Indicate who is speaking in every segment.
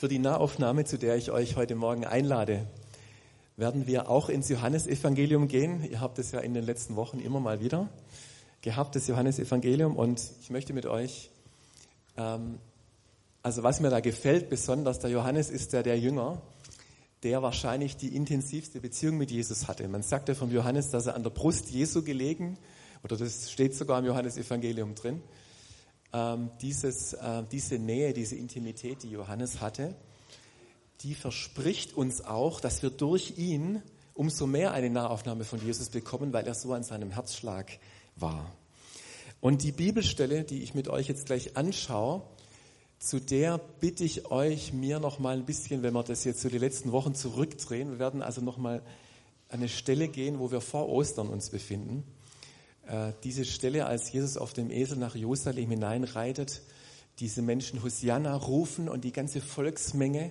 Speaker 1: Für die Nahaufnahme, zu der ich euch heute Morgen einlade, werden wir auch ins Johannesevangelium gehen. Ihr habt es ja in den letzten Wochen immer mal wieder gehabt, das Johannesevangelium. Und ich möchte mit euch, ähm, also was mir da gefällt besonders, der Johannes ist ja der Jünger, der wahrscheinlich die intensivste Beziehung mit Jesus hatte. Man sagt ja vom Johannes, dass er an der Brust Jesu gelegen, oder das steht sogar im Johannesevangelium drin ähm, dieses, äh, diese Nähe, diese Intimität, die Johannes hatte, die verspricht uns auch, dass wir durch ihn umso mehr eine Nahaufnahme von Jesus bekommen, weil er so an seinem Herzschlag war. Und die Bibelstelle, die ich mit euch jetzt gleich anschaue, zu der bitte ich euch, mir noch mal ein bisschen, wenn wir das jetzt so die letzten Wochen zurückdrehen, wir werden also noch mal an eine Stelle gehen, wo wir vor Ostern uns befinden. Äh, diese Stelle, als Jesus auf dem Esel nach Jerusalem hineinreitet, diese Menschen Hosianna rufen und die ganze Volksmenge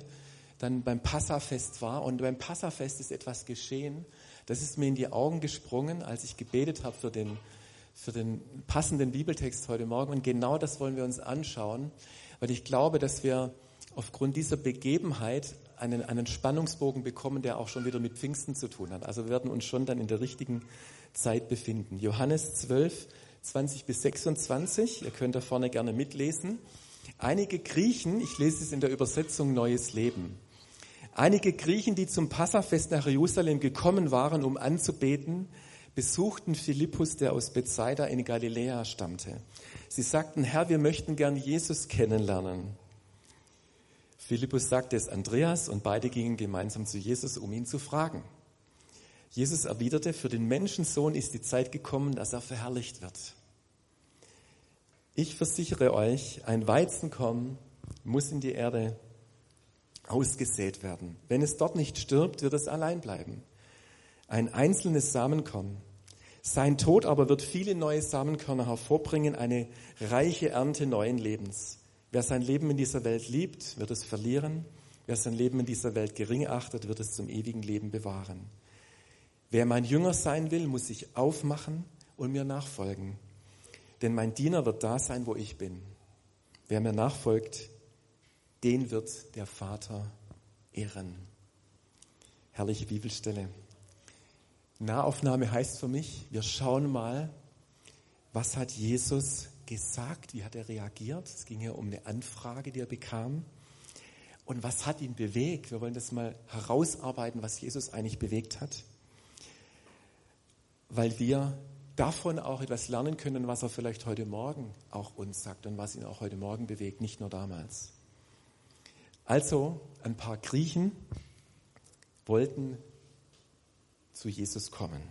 Speaker 1: dann beim Passafest war. Und beim Passafest ist etwas geschehen. Das ist mir in die Augen gesprungen, als ich gebetet habe für den, für den passenden Bibeltext heute Morgen. Und genau das wollen wir uns anschauen, weil ich glaube, dass wir aufgrund dieser Begebenheit einen, einen Spannungsbogen bekommen, der auch schon wieder mit Pfingsten zu tun hat. Also wir werden uns schon dann in der richtigen Zeit befinden. Johannes 12, 20 bis 26, ihr könnt da vorne gerne mitlesen. Einige Griechen, ich lese es in der Übersetzung Neues Leben. Einige Griechen, die zum Passafest nach Jerusalem gekommen waren, um anzubeten, besuchten Philippus, der aus Bethsaida in Galiläa stammte. Sie sagten, Herr, wir möchten gern Jesus kennenlernen. Philippus sagte es Andreas und beide gingen gemeinsam zu Jesus, um ihn zu fragen. Jesus erwiderte, für den Menschensohn ist die Zeit gekommen, dass er verherrlicht wird. Ich versichere euch, ein Weizenkorn muss in die Erde ausgesät werden. Wenn es dort nicht stirbt, wird es allein bleiben. Ein einzelnes Samenkorn. Sein Tod aber wird viele neue Samenkörner hervorbringen, eine reiche Ernte neuen Lebens. Wer sein Leben in dieser Welt liebt, wird es verlieren. Wer sein Leben in dieser Welt gering achtet, wird es zum ewigen Leben bewahren. Wer mein Jünger sein will, muss sich aufmachen und mir nachfolgen. Denn mein Diener wird da sein, wo ich bin. Wer mir nachfolgt, den wird der Vater ehren. Herrliche Bibelstelle. Nahaufnahme heißt für mich, wir schauen mal, was hat Jesus gesagt, wie hat er reagiert. Es ging ja um eine Anfrage, die er bekam. Und was hat ihn bewegt? Wir wollen das mal herausarbeiten, was Jesus eigentlich bewegt hat weil wir davon auch etwas lernen können, was er vielleicht heute Morgen auch uns sagt und was ihn auch heute Morgen bewegt, nicht nur damals. Also ein paar Griechen wollten zu Jesus kommen.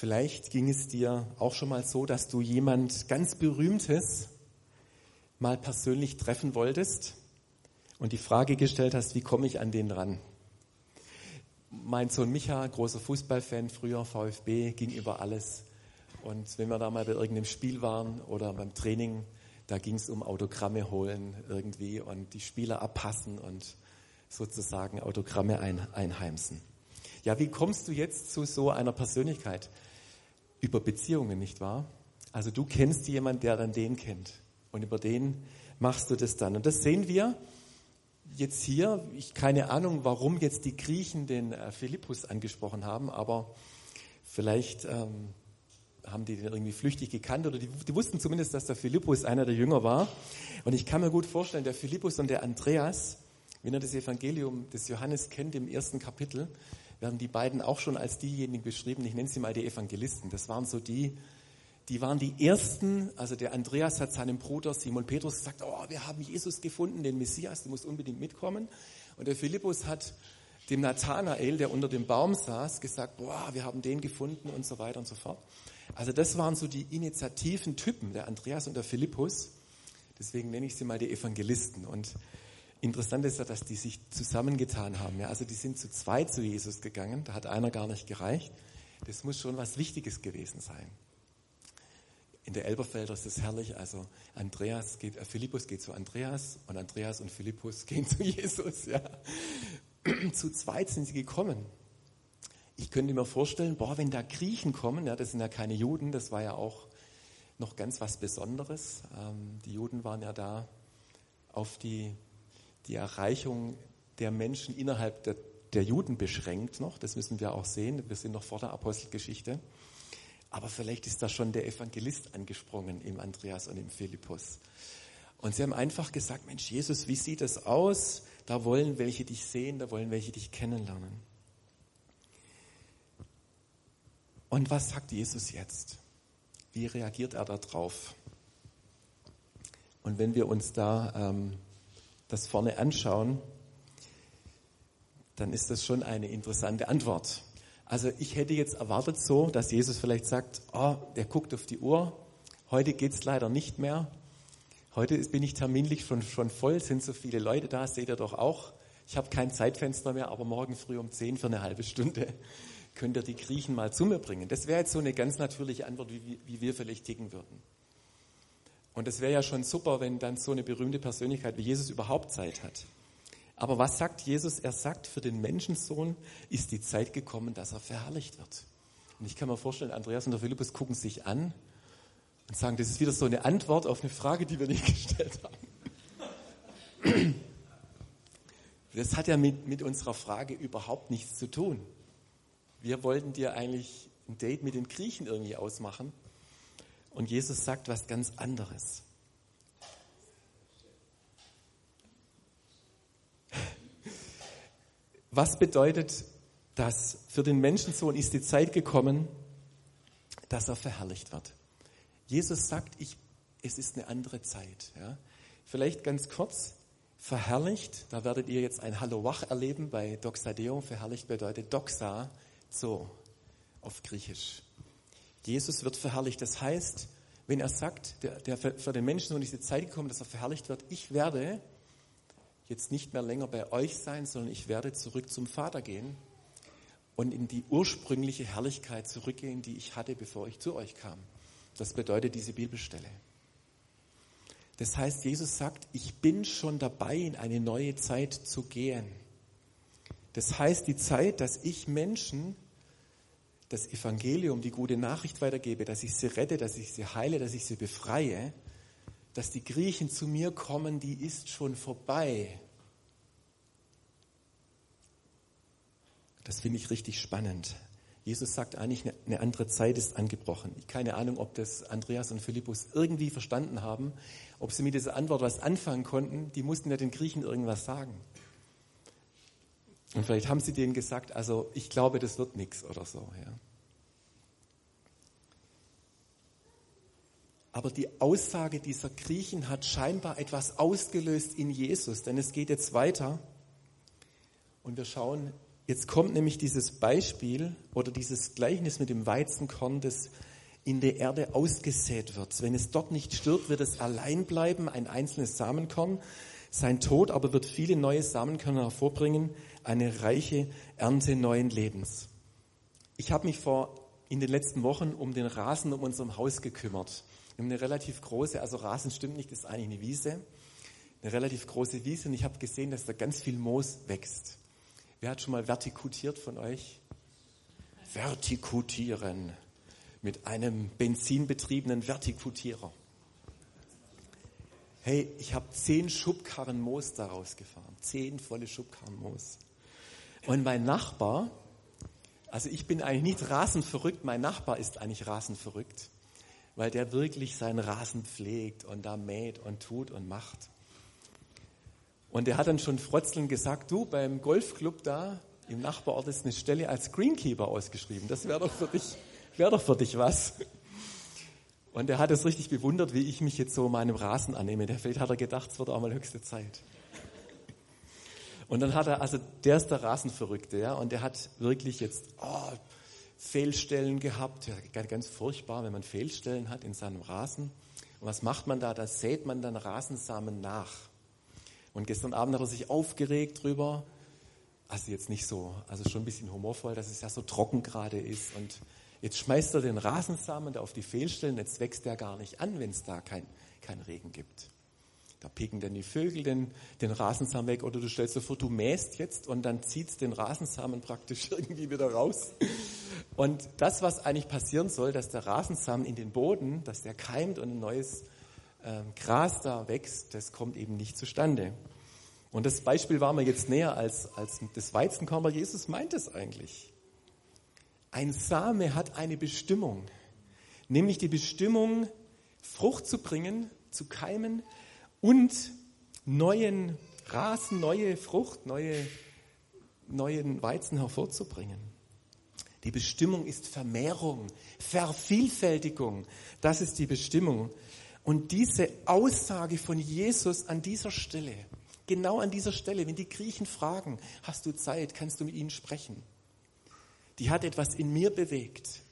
Speaker 1: Vielleicht ging es dir auch schon mal so, dass du jemand ganz Berühmtes mal persönlich treffen wolltest und die Frage gestellt hast, wie komme ich an den dran? mein Sohn Micha, großer Fußballfan, früher VfB, ging über alles. Und wenn wir da mal bei irgendeinem Spiel waren oder beim Training, da ging es um Autogramme holen irgendwie und die Spieler abpassen und sozusagen Autogramme ein, einheimsen. Ja, wie kommst du jetzt zu so einer Persönlichkeit? Über Beziehungen, nicht wahr? Also du kennst jemanden, der dann den kennt. Und über den machst du das dann. Und das sehen wir jetzt hier, ich keine Ahnung, warum jetzt die Griechen den äh, Philippus angesprochen haben, aber vielleicht ähm, haben die den irgendwie flüchtig gekannt oder die, die, wussten zumindest, dass der Philippus einer der Jünger war. Und ich kann mir gut vorstellen, der Philippus und der Andreas, wenn ihr das Evangelium des Johannes kennt im ersten Kapitel, werden die beiden auch schon als diejenigen beschrieben, ich nenne sie mal die Evangelisten. Das waren so die, die waren die ersten, also der Andreas hat seinem Bruder Simon Petrus gesagt, oh, wir haben Jesus gefunden, den Messias, du musst unbedingt mitkommen. Und der Philippus hat dem Nathanael, der unter dem Baum saß, gesagt, boah, wir haben den gefunden und so weiter und so fort. Also das waren so die initiativen Typen, der Andreas und der Philippus. Deswegen nenne ich sie mal die Evangelisten. Und interessant ist ja, dass die sich zusammengetan haben. Ja, also die sind zu zweit zu Jesus gegangen, da hat einer gar nicht gereicht. Das muss schon was Wichtiges gewesen sein in der Elberfelder ist es herrlich. Also Andreas geht, äh, Philippus geht zu Andreas und Andreas und Philippus gehen zu Jesus. Ja. zu zweit sind sie gekommen. Ich könnte mir vorstellen, boah, wenn da Griechen kommen, ja, das sind ja keine Juden, das war ja auch noch ganz was Besonderes. Ähm, die Juden waren ja da auf die, die Erreichung der Menschen innerhalb der, der Juden beschränkt noch. Das müssen wir auch sehen. Wir sind noch vor der Apostelgeschichte. Aber vielleicht ist da schon der Evangelist angesprungen im Andreas und im Philippus. Und sie haben einfach gesagt, Mensch, Jesus, wie sieht es aus? Da wollen welche dich sehen, da wollen welche dich kennenlernen. Und was sagt Jesus jetzt? Wie reagiert er darauf? Und wenn wir uns da ähm, das vorne anschauen, dann ist das schon eine interessante Antwort. Also ich hätte jetzt erwartet so, dass Jesus vielleicht sagt, oh, der guckt auf die Uhr, heute geht es leider nicht mehr. Heute bin ich terminlich schon, schon voll, sind so viele Leute da, seht ihr doch auch. Ich habe kein Zeitfenster mehr, aber morgen früh um 10 für eine halbe Stunde könnt ihr die Griechen mal zu mir bringen. Das wäre jetzt so eine ganz natürliche Antwort, wie, wie wir vielleicht ticken würden. Und es wäre ja schon super, wenn dann so eine berühmte Persönlichkeit wie Jesus überhaupt Zeit hat. Aber was sagt Jesus? Er sagt, für den Menschensohn ist die Zeit gekommen, dass er verherrlicht wird. Und ich kann mir vorstellen, Andreas und der Philippus gucken sich an und sagen, das ist wieder so eine Antwort auf eine Frage, die wir nicht gestellt haben. Das hat ja mit, mit unserer Frage überhaupt nichts zu tun. Wir wollten dir eigentlich ein Date mit den Griechen irgendwie ausmachen. Und Jesus sagt was ganz anderes. Was bedeutet das? Für den Menschensohn ist die Zeit gekommen, dass er verherrlicht wird. Jesus sagt, ich, es ist eine andere Zeit. Ja? Vielleicht ganz kurz, verherrlicht, da werdet ihr jetzt ein Hallo Wach erleben bei Doxadeo. Verherrlicht bedeutet Doxa, so auf Griechisch. Jesus wird verherrlicht. Das heißt, wenn er sagt, der, der für den Menschen ist die Zeit gekommen, dass er verherrlicht wird, ich werde jetzt nicht mehr länger bei euch sein, sondern ich werde zurück zum Vater gehen und in die ursprüngliche Herrlichkeit zurückgehen, die ich hatte, bevor ich zu euch kam. Das bedeutet diese Bibelstelle. Das heißt, Jesus sagt, ich bin schon dabei, in eine neue Zeit zu gehen. Das heißt, die Zeit, dass ich Menschen das Evangelium, die gute Nachricht weitergebe, dass ich sie rette, dass ich sie heile, dass ich sie befreie, dass die Griechen zu mir kommen, die ist schon vorbei. Das finde ich richtig spannend. Jesus sagt eigentlich, eine andere Zeit ist angebrochen. Keine Ahnung, ob das Andreas und Philippus irgendwie verstanden haben, ob sie mit dieser Antwort was anfangen konnten. Die mussten ja den Griechen irgendwas sagen. Und vielleicht haben sie denen gesagt, also ich glaube, das wird nichts oder so. Ja. Aber die Aussage dieser Griechen hat scheinbar etwas ausgelöst in Jesus, denn es geht jetzt weiter. Und wir schauen, jetzt kommt nämlich dieses Beispiel oder dieses Gleichnis mit dem Weizenkorn, das in der Erde ausgesät wird. Wenn es dort nicht stirbt, wird es allein bleiben, ein einzelnes Samenkorn. Sein Tod aber wird viele neue Samenkörner hervorbringen, eine reiche Ernte neuen Lebens. Ich habe mich vor in den letzten Wochen um den Rasen um unserem Haus gekümmert. Wir haben eine relativ große, also Rasen stimmt nicht, das ist eigentlich eine Wiese, eine relativ große Wiese und ich habe gesehen, dass da ganz viel Moos wächst. Wer hat schon mal vertikutiert von euch? Vertikutieren mit einem benzinbetriebenen Vertikutierer. Hey, ich habe zehn Schubkarren Moos daraus gefahren, zehn volle Schubkarren Moos. Und mein Nachbar, also ich bin eigentlich nicht rasenverrückt, mein Nachbar ist eigentlich rasenverrückt weil der wirklich seinen Rasen pflegt und da mäht und tut und macht. Und der hat dann schon frotzeln gesagt, du, beim Golfclub da im Nachbarort ist eine Stelle als Greenkeeper ausgeschrieben. Das wäre doch für dich, wäre doch für dich was. Und er hat es richtig bewundert, wie ich mich jetzt so meinem Rasen annehme. Der vielleicht hat er gedacht, es wird auch mal höchste Zeit. Und dann hat er, also der ist der Rasenverrückte, ja, und der hat wirklich jetzt, oh, Fehlstellen gehabt. Ja, ganz furchtbar, wenn man Fehlstellen hat in seinem Rasen. Und was macht man da? Da sät man dann Rasensamen nach. Und gestern Abend hat er sich aufgeregt drüber. Also jetzt nicht so, also schon ein bisschen humorvoll, dass es ja so trocken gerade ist. Und jetzt schmeißt er den Rasensamen da auf die Fehlstellen. Jetzt wächst der gar nicht an, wenn es da kein, kein Regen gibt. Da picken dann die Vögel den, den Rasensamen weg oder du stellst dir vor, du mähst jetzt und dann zieht den Rasensamen praktisch irgendwie wieder raus. Und das, was eigentlich passieren soll, dass der Rasensamen in den Boden, dass der keimt und ein neues äh, Gras da wächst, das kommt eben nicht zustande. Und das Beispiel war mir jetzt näher als, als das Weizenkorn, aber Jesus meint es eigentlich. Ein Same hat eine Bestimmung, nämlich die Bestimmung, Frucht zu bringen, zu keimen und neuen Rasen, neue Frucht, neue, neuen Weizen hervorzubringen. Die Bestimmung ist Vermehrung, Vervielfältigung. Das ist die Bestimmung. Und diese Aussage von Jesus an dieser Stelle, genau an dieser Stelle, wenn die Griechen fragen, hast du Zeit, kannst du mit ihnen sprechen, die hat etwas in mir bewegt,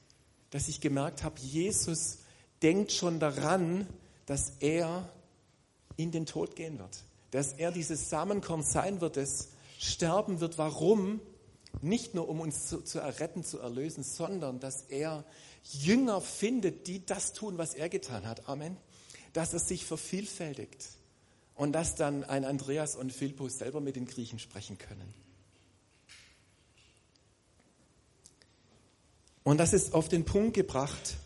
Speaker 1: dass ich gemerkt habe, Jesus denkt schon daran, dass er in den Tod gehen wird, dass er dieses Samenkorn sein wird, das sterben wird. Warum? Nicht nur, um uns zu, zu erretten, zu erlösen, sondern dass er Jünger findet, die das tun, was er getan hat. Amen. Dass er sich vervielfältigt und dass dann ein Andreas und Philippus selber mit den Griechen sprechen können. Und das ist auf den Punkt gebracht,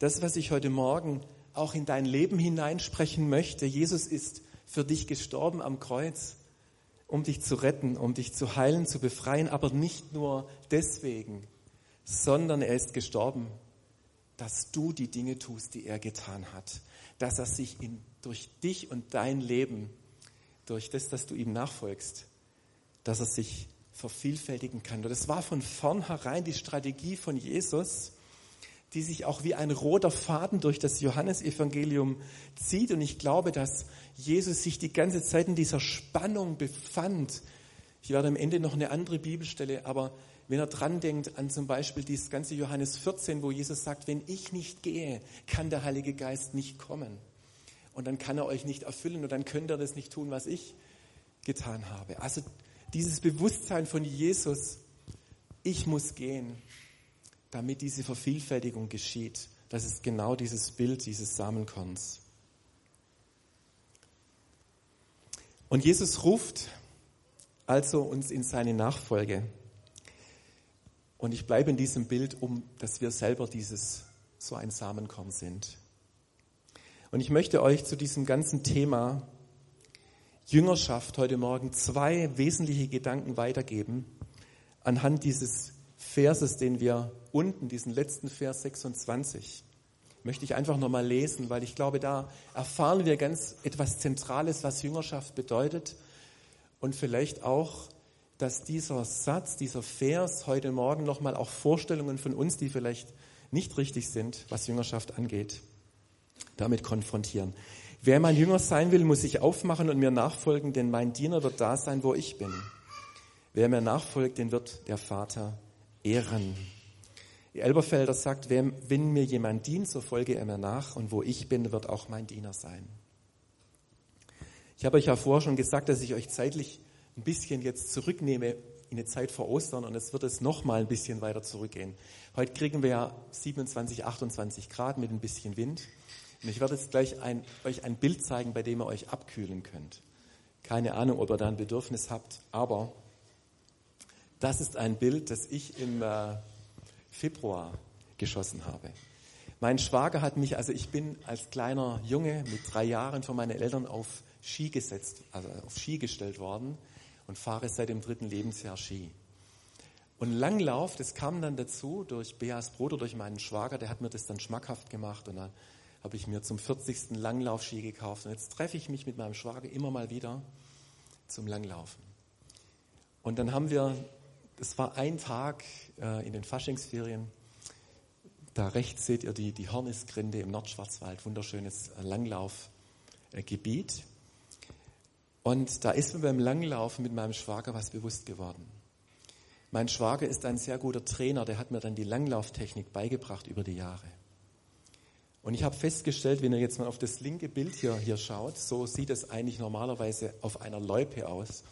Speaker 1: das, was ich heute Morgen auch in dein Leben hineinsprechen möchte. Jesus ist für dich gestorben am Kreuz um dich zu retten, um dich zu heilen, zu befreien, aber nicht nur deswegen, sondern er ist gestorben, dass du die Dinge tust, die er getan hat, dass er sich in, durch dich und dein Leben, durch das, dass du ihm nachfolgst, dass er sich vervielfältigen kann. Und das war von vornherein die Strategie von Jesus, die sich auch wie ein roter Faden durch das Johannesevangelium zieht. Und ich glaube, dass Jesus sich die ganze Zeit in dieser Spannung befand. Ich werde am Ende noch eine andere Bibelstelle, aber wenn er dran denkt an zum Beispiel dieses ganze Johannes 14, wo Jesus sagt, wenn ich nicht gehe, kann der Heilige Geist nicht kommen. Und dann kann er euch nicht erfüllen und dann könnt ihr das nicht tun, was ich getan habe. Also dieses Bewusstsein von Jesus, ich muss gehen damit diese Vervielfältigung geschieht. Das ist genau dieses Bild dieses Samenkorns. Und Jesus ruft also uns in seine Nachfolge. Und ich bleibe in diesem Bild, um dass wir selber dieses so ein Samenkorn sind. Und ich möchte euch zu diesem ganzen Thema Jüngerschaft heute Morgen zwei wesentliche Gedanken weitergeben anhand dieses Verses, den wir unten, diesen letzten Vers 26, möchte ich einfach nochmal lesen, weil ich glaube, da erfahren wir ganz etwas Zentrales, was Jüngerschaft bedeutet und vielleicht auch, dass dieser Satz, dieser Vers heute Morgen nochmal auch Vorstellungen von uns, die vielleicht nicht richtig sind, was Jüngerschaft angeht, damit konfrontieren. Wer mein Jünger sein will, muss sich aufmachen und mir nachfolgen, denn mein Diener wird da sein, wo ich bin. Wer mir nachfolgt, den wird der Vater ehren. Elberfelder sagt, wenn mir jemand dient, so folge er mir nach und wo ich bin, wird auch mein Diener sein. Ich habe euch ja vorher schon gesagt, dass ich euch zeitlich ein bisschen jetzt zurücknehme in eine Zeit vor Ostern und jetzt wird es noch mal ein bisschen weiter zurückgehen. Heute kriegen wir ja 27, 28 Grad mit ein bisschen Wind. Und ich werde jetzt gleich ein, euch ein Bild zeigen, bei dem ihr euch abkühlen könnt. Keine Ahnung, ob ihr da ein Bedürfnis habt, aber das ist ein Bild, das ich im äh, Februar geschossen habe. Mein Schwager hat mich, also ich bin als kleiner Junge mit drei Jahren von meinen Eltern auf Ski gesetzt, also auf Ski gestellt worden und fahre seit dem dritten Lebensjahr Ski. Und Langlauf, das kam dann dazu durch Beas Bruder, durch meinen Schwager, der hat mir das dann schmackhaft gemacht und dann habe ich mir zum 40. Langlaufski gekauft und jetzt treffe ich mich mit meinem Schwager immer mal wieder zum Langlaufen. Und dann haben wir das war ein Tag äh, in den Faschingsferien. Da rechts seht ihr die, die Hornisgrinde im Nordschwarzwald, wunderschönes Langlaufgebiet. Und da ist mir beim Langlaufen mit meinem Schwager was bewusst geworden. Mein Schwager ist ein sehr guter Trainer, der hat mir dann die Langlauftechnik beigebracht über die Jahre. Und ich habe festgestellt, wenn ihr jetzt mal auf das linke Bild hier, hier schaut, so sieht es eigentlich normalerweise auf einer Loipe aus,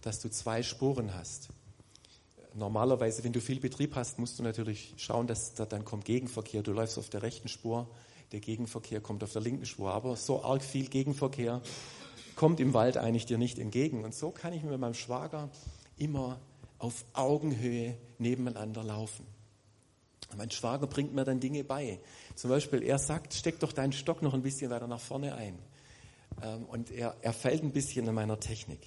Speaker 1: dass du zwei Spuren hast normalerweise, wenn du viel Betrieb hast, musst du natürlich schauen, dass da dann kommt Gegenverkehr. Du läufst auf der rechten Spur, der Gegenverkehr kommt auf der linken Spur. Aber so arg viel Gegenverkehr kommt im Wald eigentlich dir nicht entgegen. Und so kann ich mit meinem Schwager immer auf Augenhöhe nebeneinander laufen. Mein Schwager bringt mir dann Dinge bei. Zum Beispiel, er sagt, steck doch deinen Stock noch ein bisschen weiter nach vorne ein. Ähm, und er, er fällt ein bisschen in meiner Technik.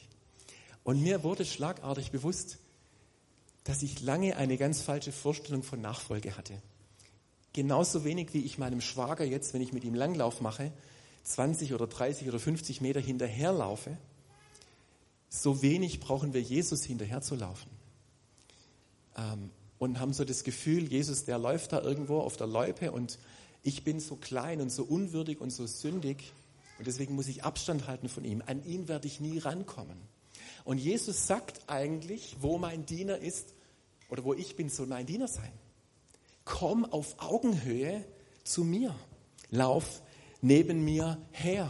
Speaker 1: Und mir wurde schlagartig bewusst, dass ich lange eine ganz falsche Vorstellung von Nachfolge hatte. Genauso wenig wie ich meinem Schwager jetzt, wenn ich mit ihm Langlauf mache, 20 oder 30 oder 50 Meter hinterherlaufe, so wenig brauchen wir Jesus hinterherzulaufen. Ähm, und haben so das Gefühl, Jesus, der läuft da irgendwo auf der Loipe und ich bin so klein und so unwürdig und so sündig und deswegen muss ich Abstand halten von ihm. An ihn werde ich nie rankommen. Und Jesus sagt eigentlich, wo mein Diener ist oder wo ich bin, soll mein Diener sein. Komm auf Augenhöhe zu mir. Lauf neben mir her.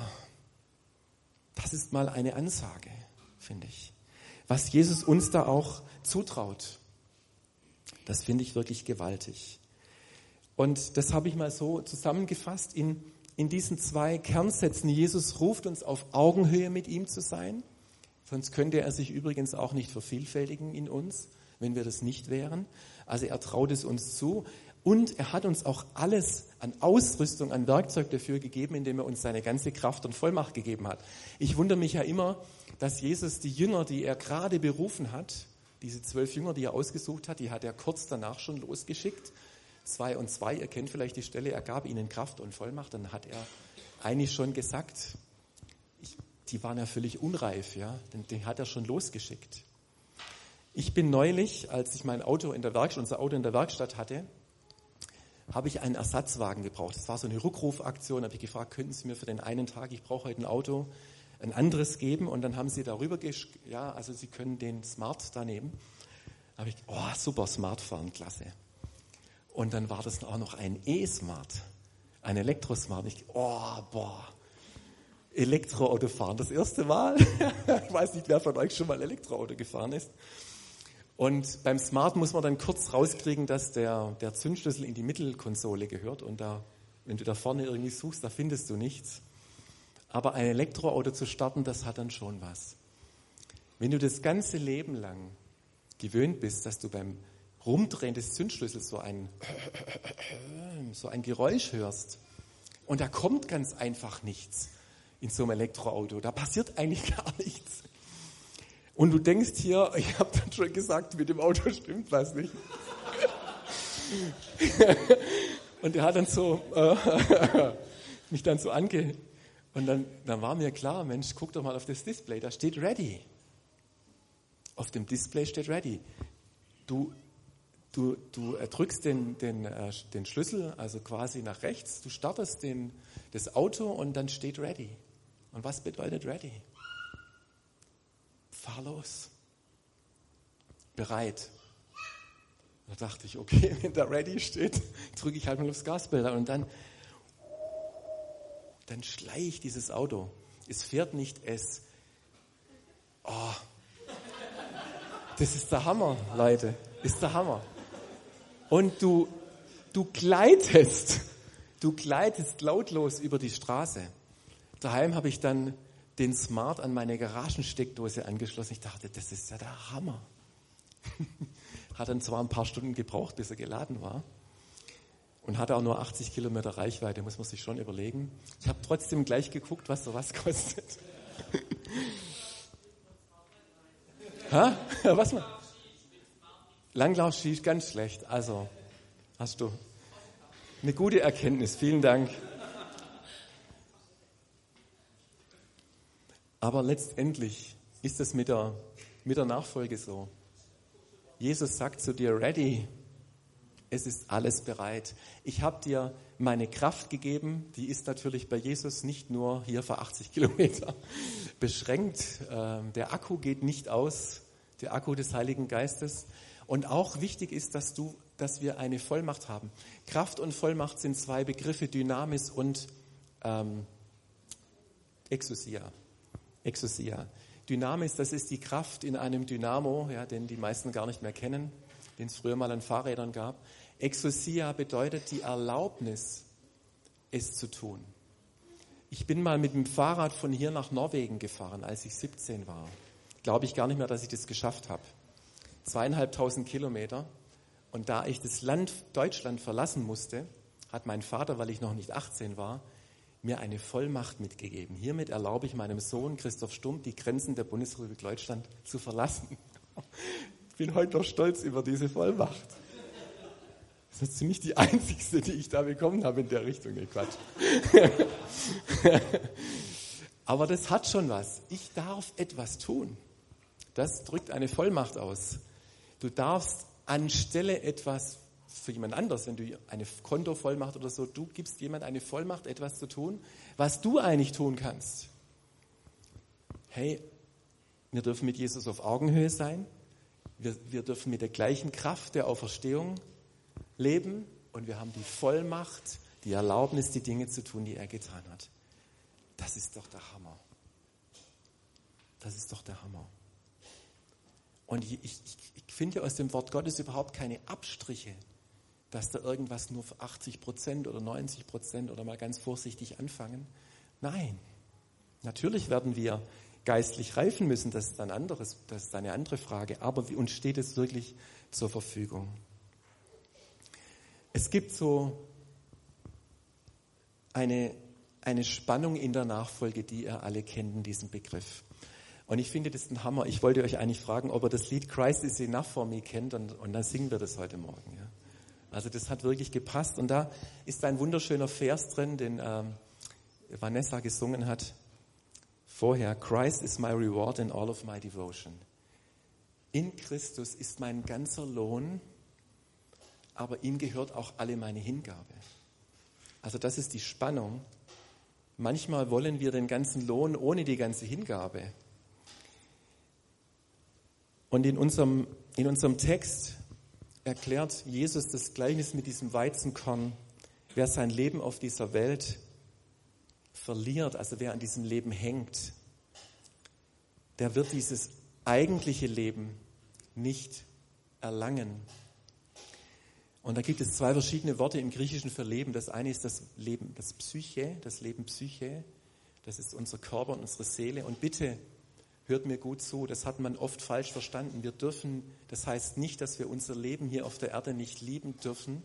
Speaker 1: Das ist mal eine Ansage, finde ich. Was Jesus uns da auch zutraut. Das finde ich wirklich gewaltig. Und das habe ich mal so zusammengefasst in, in diesen zwei Kernsätzen. Jesus ruft uns auf Augenhöhe mit ihm zu sein. Sonst könnte er sich übrigens auch nicht vervielfältigen in uns, wenn wir das nicht wären. Also er traut es uns zu. Und er hat uns auch alles an Ausrüstung, an Werkzeug dafür gegeben, indem er uns seine ganze Kraft und Vollmacht gegeben hat. Ich wundere mich ja immer, dass Jesus die Jünger, die er gerade berufen hat, diese zwölf Jünger, die er ausgesucht hat, die hat er kurz danach schon losgeschickt. Zwei und zwei, ihr kennt vielleicht die Stelle, er gab ihnen Kraft und Vollmacht. Dann hat er eigentlich schon gesagt, die waren ja völlig unreif, ja, den, den hat er schon losgeschickt. Ich bin neulich, als ich mein Auto in der Werkstatt, unser Auto in der Werkstatt hatte, habe ich einen Ersatzwagen gebraucht. Das war so eine Rückrufaktion. Da habe ich gefragt, könnten Sie mir für den einen Tag, ich brauche heute ein Auto, ein anderes geben und dann haben sie darüber, ja, also sie können den Smart da nehmen. Da habe ich, oh, super Smartphone, klasse. Und dann war das auch noch ein E-Smart, ein Elektrosmart. Ich, oh, boah, Elektroauto fahren, das erste Mal. ich weiß nicht, wer von euch schon mal Elektroauto gefahren ist. Und beim Smart muss man dann kurz rauskriegen, dass der, der Zündschlüssel in die Mittelkonsole gehört und da, wenn du da vorne irgendwie suchst, da findest du nichts. Aber ein Elektroauto zu starten, das hat dann schon was. Wenn du das ganze Leben lang gewöhnt bist, dass du beim Rumdrehen des Zündschlüssels so ein, so ein Geräusch hörst und da kommt ganz einfach nichts in so einem Elektroauto, da passiert eigentlich gar nichts. Und du denkst hier, ich habe dann schon gesagt, mit dem Auto stimmt was nicht. und er hat dann so äh, mich dann so ange, und dann, dann war mir klar, Mensch, guck doch mal auf das Display, da steht Ready. Auf dem Display steht Ready. Du, du, du drückst den, den, äh, den Schlüssel, also quasi nach rechts, du startest den, das Auto und dann steht Ready. Und was bedeutet Ready? Fahr los. Bereit. Da dachte ich, okay, wenn da Ready steht, drücke ich halt mal aufs Gaspedal und dann dann schleicht dieses Auto. Es fährt nicht, es. Oh. Das ist der Hammer, Leute. Ist der Hammer. Und du, du gleitest, du gleitest lautlos über die Straße. Daheim habe ich dann den Smart an meine Garagensteckdose angeschlossen. Ich dachte, das ist ja der Hammer. Hat dann zwar ein paar Stunden gebraucht, bis er geladen war und hatte auch nur 80 Kilometer Reichweite, muss man sich schon überlegen. Ich habe trotzdem gleich geguckt, was sowas kostet. ha? Was man? Langlaufski ist ganz schlecht. Also, hast du eine gute Erkenntnis. Vielen Dank. Aber letztendlich ist es mit der, mit der Nachfolge so. Jesus sagt zu dir, ready, es ist alles bereit. Ich habe dir meine Kraft gegeben, die ist natürlich bei Jesus nicht nur hier für 80 Kilometer beschränkt. Ähm, der Akku geht nicht aus, der Akku des Heiligen Geistes. Und auch wichtig ist, dass, du, dass wir eine Vollmacht haben. Kraft und Vollmacht sind zwei Begriffe, Dynamis und ähm, Exousia. Exousia. Dynamis, das ist die Kraft in einem Dynamo, ja, den die meisten gar nicht mehr kennen, den es früher mal an Fahrrädern gab. Exousia bedeutet die Erlaubnis, es zu tun. Ich bin mal mit dem Fahrrad von hier nach Norwegen gefahren, als ich 17 war. Glaube ich gar nicht mehr, dass ich das geschafft habe. Zweieinhalbtausend Kilometer. Und da ich das Land Deutschland verlassen musste, hat mein Vater, weil ich noch nicht 18 war, mir eine Vollmacht mitgegeben. Hiermit erlaube ich meinem Sohn Christoph Stump, die Grenzen der Bundesrepublik Deutschland zu verlassen. Ich bin heute noch stolz über diese Vollmacht. Das ist ziemlich die einzigste, die ich da bekommen habe in der Richtung. Nee, Quatsch. Aber das hat schon was. Ich darf etwas tun. Das drückt eine Vollmacht aus. Du darfst anstelle etwas für jemand anders, wenn du eine Kontovollmacht oder so, du gibst jemand eine Vollmacht, etwas zu tun, was du eigentlich tun kannst. Hey, wir dürfen mit Jesus auf Augenhöhe sein. Wir, wir dürfen mit der gleichen Kraft der Auferstehung leben und wir haben die Vollmacht, die Erlaubnis, die Dinge zu tun, die er getan hat. Das ist doch der Hammer. Das ist doch der Hammer. Und ich, ich, ich finde aus dem Wort Gottes überhaupt keine Abstriche, dass da irgendwas nur für 80 Prozent oder 90 Prozent oder mal ganz vorsichtig anfangen. Nein, natürlich werden wir geistlich reifen müssen, das ist, ein anderes, das ist eine andere Frage, aber uns steht es wirklich zur Verfügung. Es gibt so eine, eine Spannung in der Nachfolge, die ihr alle kennt, in diesem Begriff. Und ich finde das ein Hammer. Ich wollte euch eigentlich fragen, ob ihr das Lied Christ is enough for me kennt und, und dann singen wir das heute Morgen. Ja. Also das hat wirklich gepasst und da ist ein wunderschöner Vers drin, den ähm, Vanessa gesungen hat vorher. Christ is my reward in all of my devotion. In Christus ist mein ganzer Lohn aber ihm gehört auch alle meine Hingabe. Also das ist die Spannung. Manchmal wollen wir den ganzen Lohn ohne die ganze Hingabe. Und in unserem, in unserem Text erklärt Jesus das Gleichnis mit diesem Weizenkorn. Wer sein Leben auf dieser Welt verliert, also wer an diesem Leben hängt, der wird dieses eigentliche Leben nicht erlangen. Und da gibt es zwei verschiedene Worte im Griechischen für Leben. Das eine ist das Leben, das Psyche, das Leben Psyche. Das ist unser Körper und unsere Seele. Und bitte hört mir gut zu, das hat man oft falsch verstanden. Wir dürfen, das heißt nicht, dass wir unser Leben hier auf der Erde nicht lieben dürfen,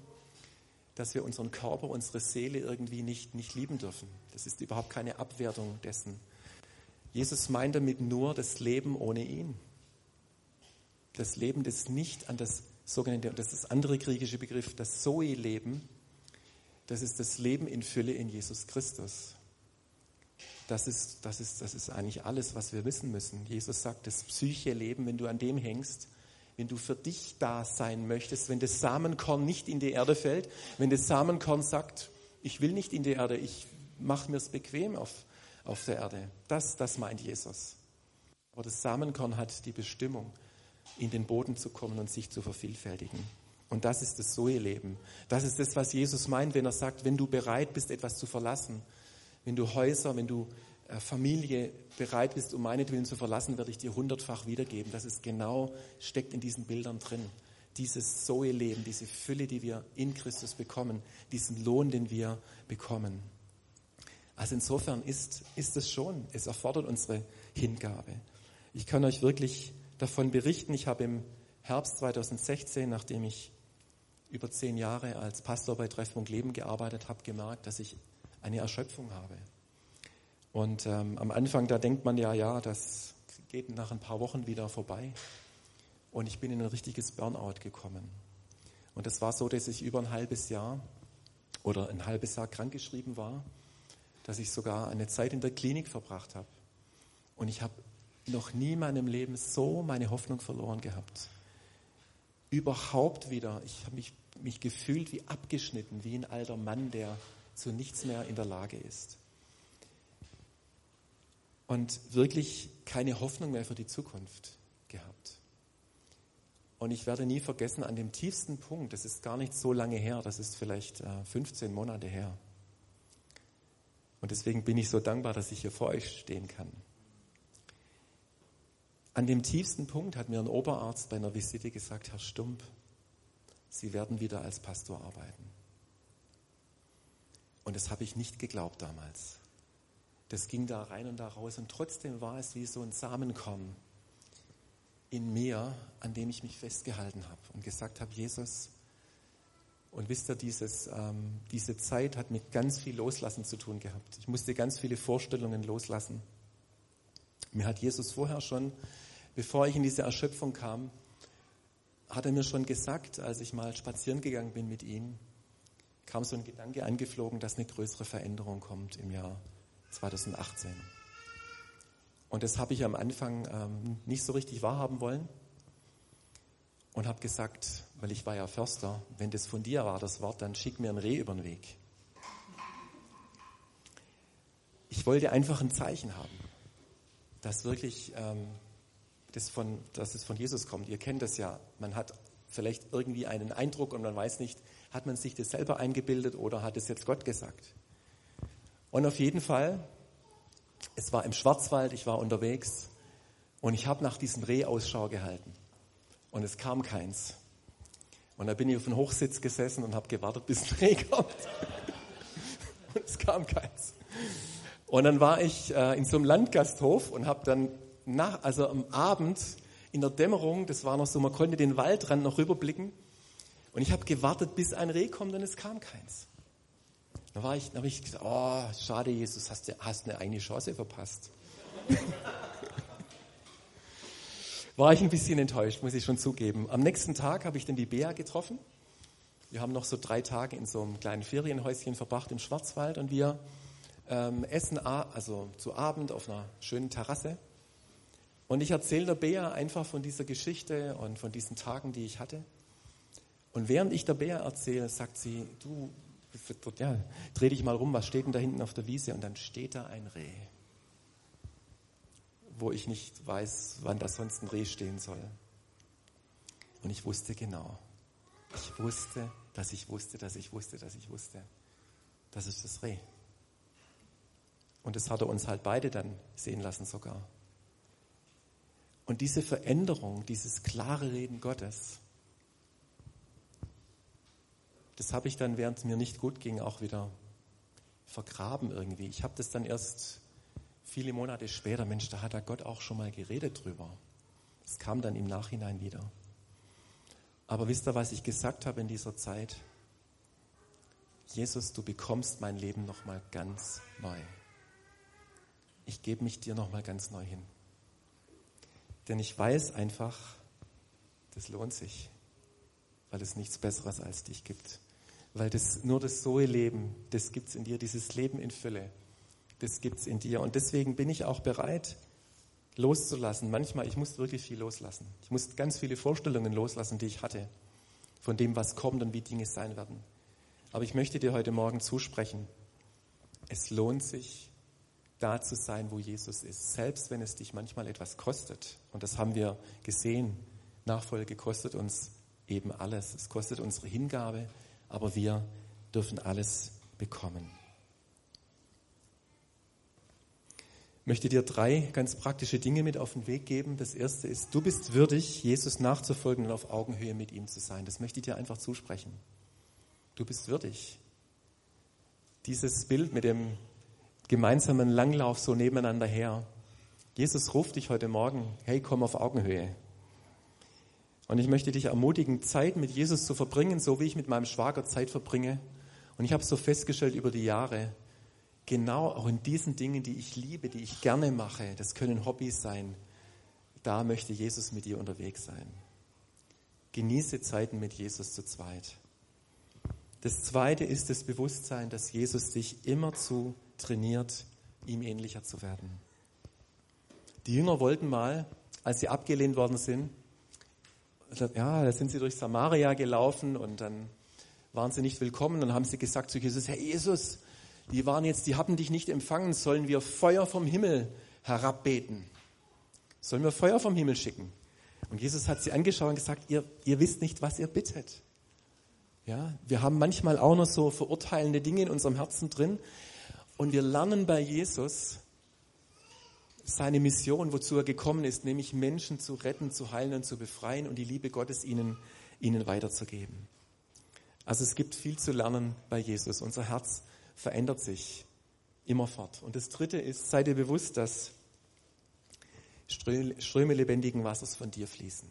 Speaker 1: dass wir unseren Körper, unsere Seele irgendwie nicht, nicht lieben dürfen. Das ist überhaupt keine Abwertung dessen. Jesus meint damit nur das Leben ohne ihn. Das Leben, das nicht an das sogenannte, das ist das andere griechische Begriff, das Zoe-Leben, das ist das Leben in Fülle in Jesus Christus. Das ist, das, ist, das ist eigentlich alles, was wir wissen müssen. Jesus sagt, das Psyche-Leben, wenn du an dem hängst, wenn du für dich da sein möchtest, wenn das Samenkorn nicht in die Erde fällt, wenn das Samenkorn sagt, ich will nicht in die Erde, ich mache mir es bequem auf, auf der Erde. Das, das meint Jesus. Aber das Samenkorn hat die Bestimmung, in den Boden zu kommen und sich zu vervielfältigen. Und das ist das Zoe-Leben. Das ist das, was Jesus meint, wenn er sagt, wenn du bereit bist, etwas zu verlassen, wenn du Häuser, wenn du äh, Familie bereit bist, um meinetwillen zu verlassen, werde ich dir hundertfach wiedergeben. Das ist genau, steckt in diesen Bildern drin. Dieses Zoe-Leben, diese Fülle, die wir in Christus bekommen, diesen Lohn, den wir bekommen. Also insofern ist, ist es schon, es erfordert unsere Hingabe. Ich kann euch wirklich davon berichten. Ich habe im Herbst 2016, nachdem ich über zehn Jahre als Pastor bei Treffpunkt Leben gearbeitet habe, gemerkt, dass ich eine Erschöpfung habe. Und ähm, am Anfang, da denkt man ja, ja, das geht nach ein paar Wochen wieder vorbei. Und ich bin in ein richtiges Burnout gekommen. Und es war so, dass ich über ein halbes Jahr oder ein halbes Jahr krankgeschrieben war, dass ich sogar eine Zeit in der Klinik verbracht habe. Und ich habe noch nie in meinem Leben so meine Hoffnung verloren gehabt. Überhaupt wieder. Ich habe mich, mich gefühlt wie abgeschnitten, wie ein alter Mann, der zu nichts mehr in der Lage ist. Und wirklich keine Hoffnung mehr für die Zukunft gehabt. Und ich werde nie vergessen, an dem tiefsten Punkt, das ist gar nicht so lange her, das ist vielleicht 15 äh, Monate her. Und deswegen bin ich so dankbar, dass ich hier vor euch stehen kann. An dem tiefsten Punkt hat mir ein Oberarzt bei einer Visite gesagt, Herr Stump, Sie werden wieder als Pastor arbeiten. Und das habe ich nicht geglaubt damals. Das ging da rein und da raus und trotzdem war es wie so ein Samenkorn in mir, an dem ich mich festgehalten habe und gesagt habe, Jesus, Und wisst ihr, dieses, ähm, diese Zeit hat mit ganz viel Loslassen zu tun gehabt. Ich musste ganz viele Vorstellungen loslassen. Mir hat Jesus vorher schon, bevor ich in diese Erschöpfung kam, hat er mir schon gesagt, als ich mal spazieren gegangen bin mit ihm, kam so ein Gedanke angeflogen, dass eine größere Veränderung kommt im Jahr 2018. Und das habe ich am Anfang ähm, nicht so richtig wahrhaben wollen und habe gesagt, weil ich war ja Förster, wenn das von dir war, das Wort, dann schick mir ein Reh über den Weg. Ich wollte einfach ein Zeichen haben, dass wirklich ähm, das von, dass es von Jesus kommt. Ihr kennt das ja. Man hat vielleicht irgendwie einen Eindruck und man weiß nicht, hat man sich das selber eingebildet oder hat es jetzt Gott gesagt. Und auf jeden Fall, es war im Schwarzwald, ich war unterwegs und ich habe nach diesem Reh Ausschau gehalten und es kam keins. Und da bin ich auf dem Hochsitz gesessen und habe gewartet, bis ein Reh kommt. und es kam keins. Und dann war ich äh, in so einem Landgasthof und habe dann nach, also am Abend in der Dämmerung, das war noch so, man konnte den Waldrand noch rüberblicken. Und ich habe gewartet, bis ein Reh kommt und es kam keins. Da war ich, da habe ich gesagt, oh, schade, Jesus, hast du hast eine eigene Chance verpasst. war ich ein bisschen enttäuscht, muss ich schon zugeben. Am nächsten Tag habe ich dann die Bea getroffen. Wir haben noch so drei Tage in so einem kleinen Ferienhäuschen verbracht im Schwarzwald und wir ähm, essen also zu Abend auf einer schönen Terrasse. Und ich erzähle der Bea einfach von dieser Geschichte und von diesen Tagen, die ich hatte. Und während ich der Bea erzähle, sagt sie, du, ja, dreh dich mal rum, was steht denn da hinten auf der Wiese? Und dann steht da ein Reh wo ich nicht weiß, wann da sonst ein Reh stehen soll. Und ich wusste genau. Ich wusste, dass ich wusste, dass ich wusste, dass ich wusste. Das ist das Reh. Und das hat er uns halt beide dann sehen lassen sogar. Und diese Veränderung, dieses klare Reden Gottes, das habe ich dann, während es mir nicht gut ging, auch wieder vergraben irgendwie. Ich habe das dann erst viele Monate später, Mensch, da hat da Gott auch schon mal geredet drüber. Es kam dann im Nachhinein wieder. Aber wisst ihr, was ich gesagt habe in dieser Zeit? Jesus, du bekommst mein Leben nochmal ganz neu. Ich gebe mich dir nochmal ganz neu hin. Denn ich weiß einfach, das lohnt sich, weil es nichts Besseres als dich gibt. Weil das, nur das Zoe-Leben, das gibt es in dir, dieses Leben in Fülle das gibt es in dir. Und deswegen bin ich auch bereit, loszulassen. Manchmal, ich muss wirklich viel loslassen. Ich muss ganz viele Vorstellungen loslassen, die ich hatte, von dem, was kommt und wie Dinge sein werden. Aber ich möchte dir heute Morgen zusprechen, es lohnt sich, da zu sein, wo Jesus ist, selbst wenn es dich manchmal etwas kostet. Und das haben wir gesehen. Nachfolge kostet uns eben alles. Es kostet unsere Hingabe, aber wir dürfen alles bekommen. möchte dir drei ganz praktische Dinge mit auf den Weg geben. Das erste ist, du bist würdig, Jesus nachzufolgen und auf Augenhöhe mit ihm zu sein. Das möchte ich dir einfach zusprechen. Du bist würdig. Dieses Bild mit dem gemeinsamen Langlauf so nebeneinander her. Jesus ruft dich heute Morgen, hey, komm auf Augenhöhe. Und ich möchte dich ermutigen, Zeit mit Jesus zu verbringen, so wie ich mit meinem Schwager Zeit verbringe. Und ich habe so festgestellt über die Jahre, genau auch in diesen Dingen, die ich liebe, die ich gerne mache, das können Hobbys sein, da möchte Jesus mit dir unterwegs sein. Genieße Zeiten mit Jesus zu zweit. Das zweite ist das Bewusstsein, dass Jesus dich immerzu trainiert, ihm ähnlicher zu werden. Die Jünger wollten mal, als sie abgelehnt worden sind, ja, da sind sie durch Samaria gelaufen und dann waren sie nicht willkommen und haben sie gesagt zu Jesus, Herr Jesus, die waren jetzt, die haben dich nicht empfangen, sollen wir Feuer vom Himmel herabbeten? Sollen wir Feuer vom Himmel schicken? Und Jesus hat sie angeschaut und gesagt, ihr, ihr wisst nicht, was ihr bittet. Ja, wir haben manchmal auch noch so verurteilende Dinge in unserem Herzen drin und wir lernen bei Jesus seine Mission, wozu er gekommen ist, nämlich Menschen zu retten, zu heilen und zu befreien und die Liebe Gottes ihnen, ihnen weiterzugeben. Also es gibt viel zu lernen bei Jesus. Unser Herz verändert sich immerfort. Und das Dritte ist, sei dir bewusst, dass Ströme lebendigen Wassers von dir fließen.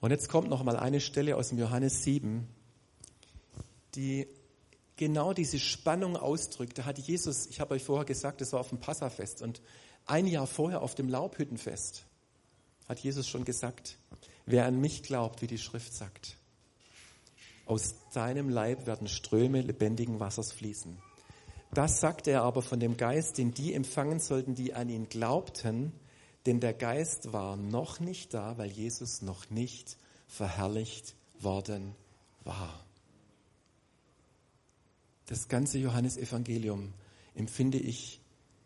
Speaker 1: Und jetzt kommt noch mal eine Stelle aus dem Johannes 7, die genau diese Spannung ausdrückt. Da hat Jesus, ich habe euch vorher gesagt, das war auf dem Passafest und ein Jahr vorher auf dem Laubhüttenfest hat Jesus schon gesagt, wer an mich glaubt, wie die Schrift sagt, aus seinem Leib werden Ströme lebendigen Wassers fließen. Das sagt er aber von dem Geist, den die empfangen sollten, die an ihn glaubten, denn der Geist war noch nicht da, weil Jesus noch nicht verherrlicht worden war. Das ganze Johannesevangelium empfinde ich,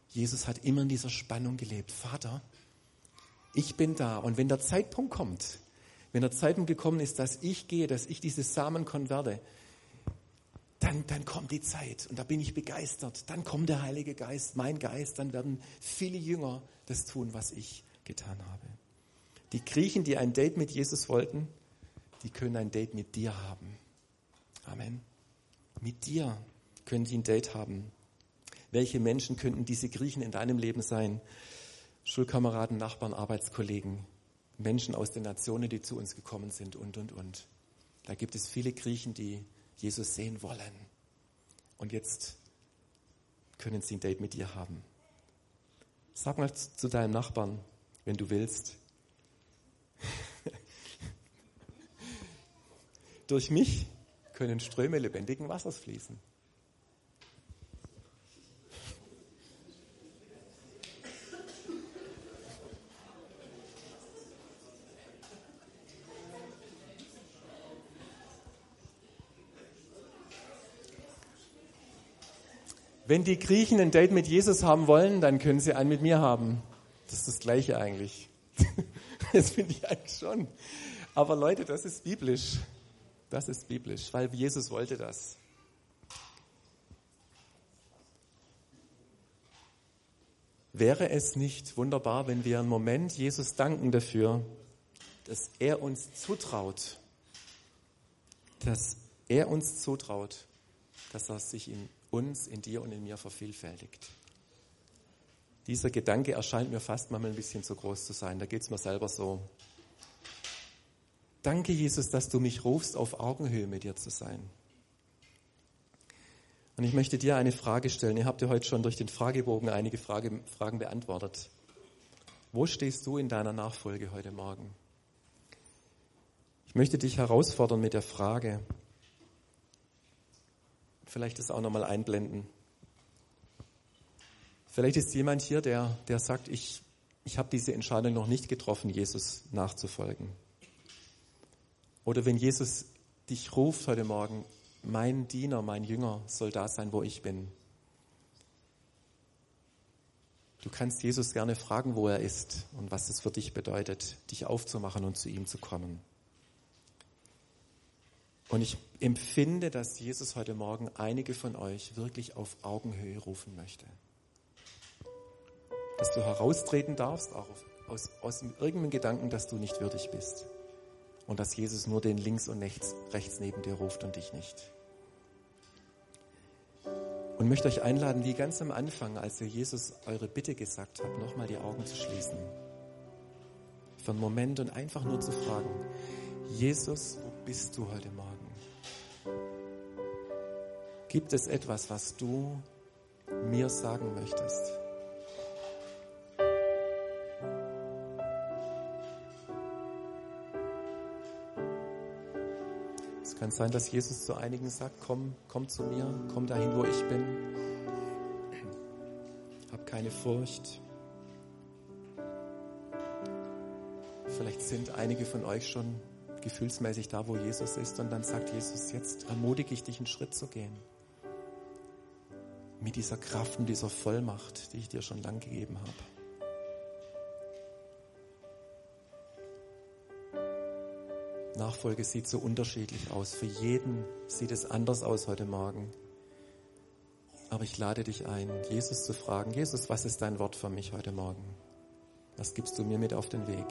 Speaker 1: Jesus hat immer in dieser Spannung gelebt. Vater, ich bin da und wenn der Zeitpunkt kommt, wenn der Zeitpunkt gekommen ist, dass ich gehe, dass ich dieses Samenkorn werde, dann, dann kommt die Zeit und da bin ich begeistert. Dann kommt der Heilige Geist, mein Geist, dann werden viele Jünger das tun, was ich getan habe. Die Griechen, die ein Date mit Jesus wollten, die können ein Date mit dir haben. Amen. Mit dir können die ein Date haben. Welche Menschen könnten diese Griechen in deinem Leben sein? Schulkameraden, Nachbarn, Arbeitskollegen, Menschen aus den Nationen, die zu uns gekommen sind und, und, und. Da gibt es viele Griechen, die Jesus sehen wollen. Und jetzt können sie ein Date mit dir haben. Sag mal zu deinem Nachbarn, wenn du willst. Durch mich können Ströme lebendigen Wassers fließen. Wenn die Griechen ein Date mit Jesus haben wollen, dann können sie einen mit mir haben. Das ist das Gleiche eigentlich. Das finde ich eigentlich schon. Aber Leute, das ist biblisch. Das ist biblisch, weil Jesus wollte das. Wäre es nicht wunderbar, wenn wir einen Moment Jesus danken dafür, dass er uns zutraut, dass er uns zutraut, dass er sich in uns, in dir und in mir vervielfältigt. Dieser Gedanke erscheint mir fast manchmal ein bisschen zu groß zu sein. Da geht es mir selber so. Danke, Jesus, dass du mich rufst, auf Augenhöhe mit dir zu sein. Und ich möchte dir eine Frage stellen. Ihr habt ja heute schon durch den Fragebogen einige Frage, Fragen beantwortet. Wo stehst du in deiner Nachfolge heute Morgen? Ich möchte dich herausfordern mit der Frage, vielleicht das auch nochmal einblenden. Vielleicht ist jemand hier, der, der sagt, ich, ich habe diese Entscheidung noch nicht getroffen, Jesus nachzufolgen. Oder wenn Jesus dich ruft heute Morgen, mein Diener, mein Jünger soll da sein, wo ich bin. Du kannst Jesus gerne fragen, wo er ist und was es für dich bedeutet, dich aufzumachen und zu ihm zu kommen. Und ich empfinde, dass Jesus heute Morgen einige von euch wirklich auf Augenhöhe rufen möchte. Dass du heraustreten darfst, auch aus, aus irgendeinem Gedanken, dass du nicht würdig bist. Und dass Jesus nur den links und rechts, rechts neben dir ruft und dich nicht. Und möchte euch einladen, wie ganz am Anfang, als ihr Jesus eure Bitte gesagt habt, nochmal die Augen zu schließen. Für einen Moment und einfach nur zu fragen, Jesus, wo bist du heute Morgen? Gibt es etwas, was du mir sagen möchtest? Es kann sein, dass Jesus zu einigen sagt, komm, komm zu mir, komm dahin, wo ich bin. Hab keine Furcht. Vielleicht sind einige von euch schon gefühlsmäßig da, wo Jesus ist und dann sagt Jesus, jetzt ermutige ich dich, einen Schritt zu gehen mit dieser Kraft und dieser Vollmacht, die ich dir schon lang gegeben habe. Nachfolge sieht so unterschiedlich aus. Für jeden sieht es anders aus heute Morgen. Aber ich lade dich ein, Jesus zu fragen, Jesus, was ist dein Wort für mich heute Morgen? Was gibst du mir mit auf den Weg?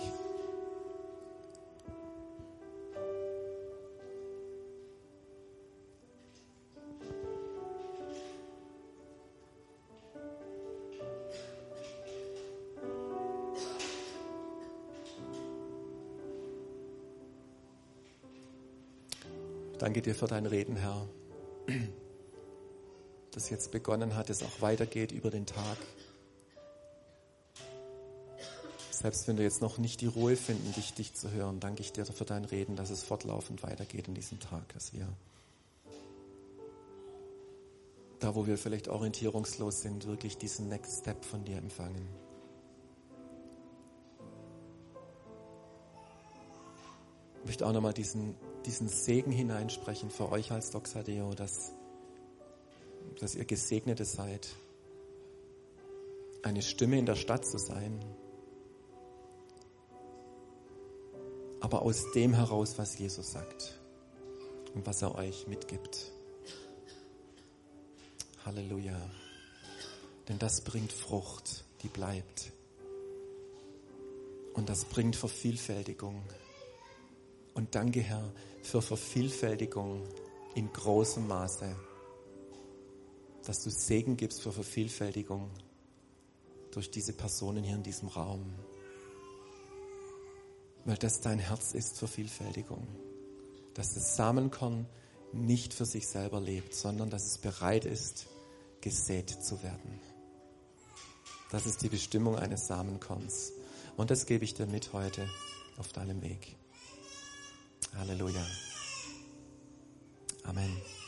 Speaker 1: Danke dir für dein Reden, Herr, das jetzt begonnen hat, es auch weitergeht über den Tag. Selbst wenn wir jetzt noch nicht die Ruhe finden, dich, dich zu hören, danke ich dir für dein Reden, dass es fortlaufend weitergeht in diesem Tag, dass wir da, wo wir vielleicht orientierungslos sind, wirklich diesen Next Step von dir empfangen. Ich möchte auch nochmal diesen, diesen Segen hineinsprechen für euch als Doxadeo, dass, dass ihr Gesegnete seid, eine Stimme in der Stadt zu sein, aber aus dem heraus, was Jesus sagt und was er euch mitgibt. Halleluja. Denn das bringt Frucht, die bleibt. Und das bringt Vervielfältigung. Und danke, Herr, für Vervielfältigung in großem Maße. Dass du Segen gibst für Vervielfältigung durch diese Personen hier in diesem Raum. Weil das dein Herz ist für Vielfältigung. Dass das Samenkorn nicht für sich selber lebt, sondern dass es bereit ist, gesät zu werden. Das ist die Bestimmung eines Samenkorns. Und das gebe ich dir mit heute auf deinem Weg. Halleluja. Amen.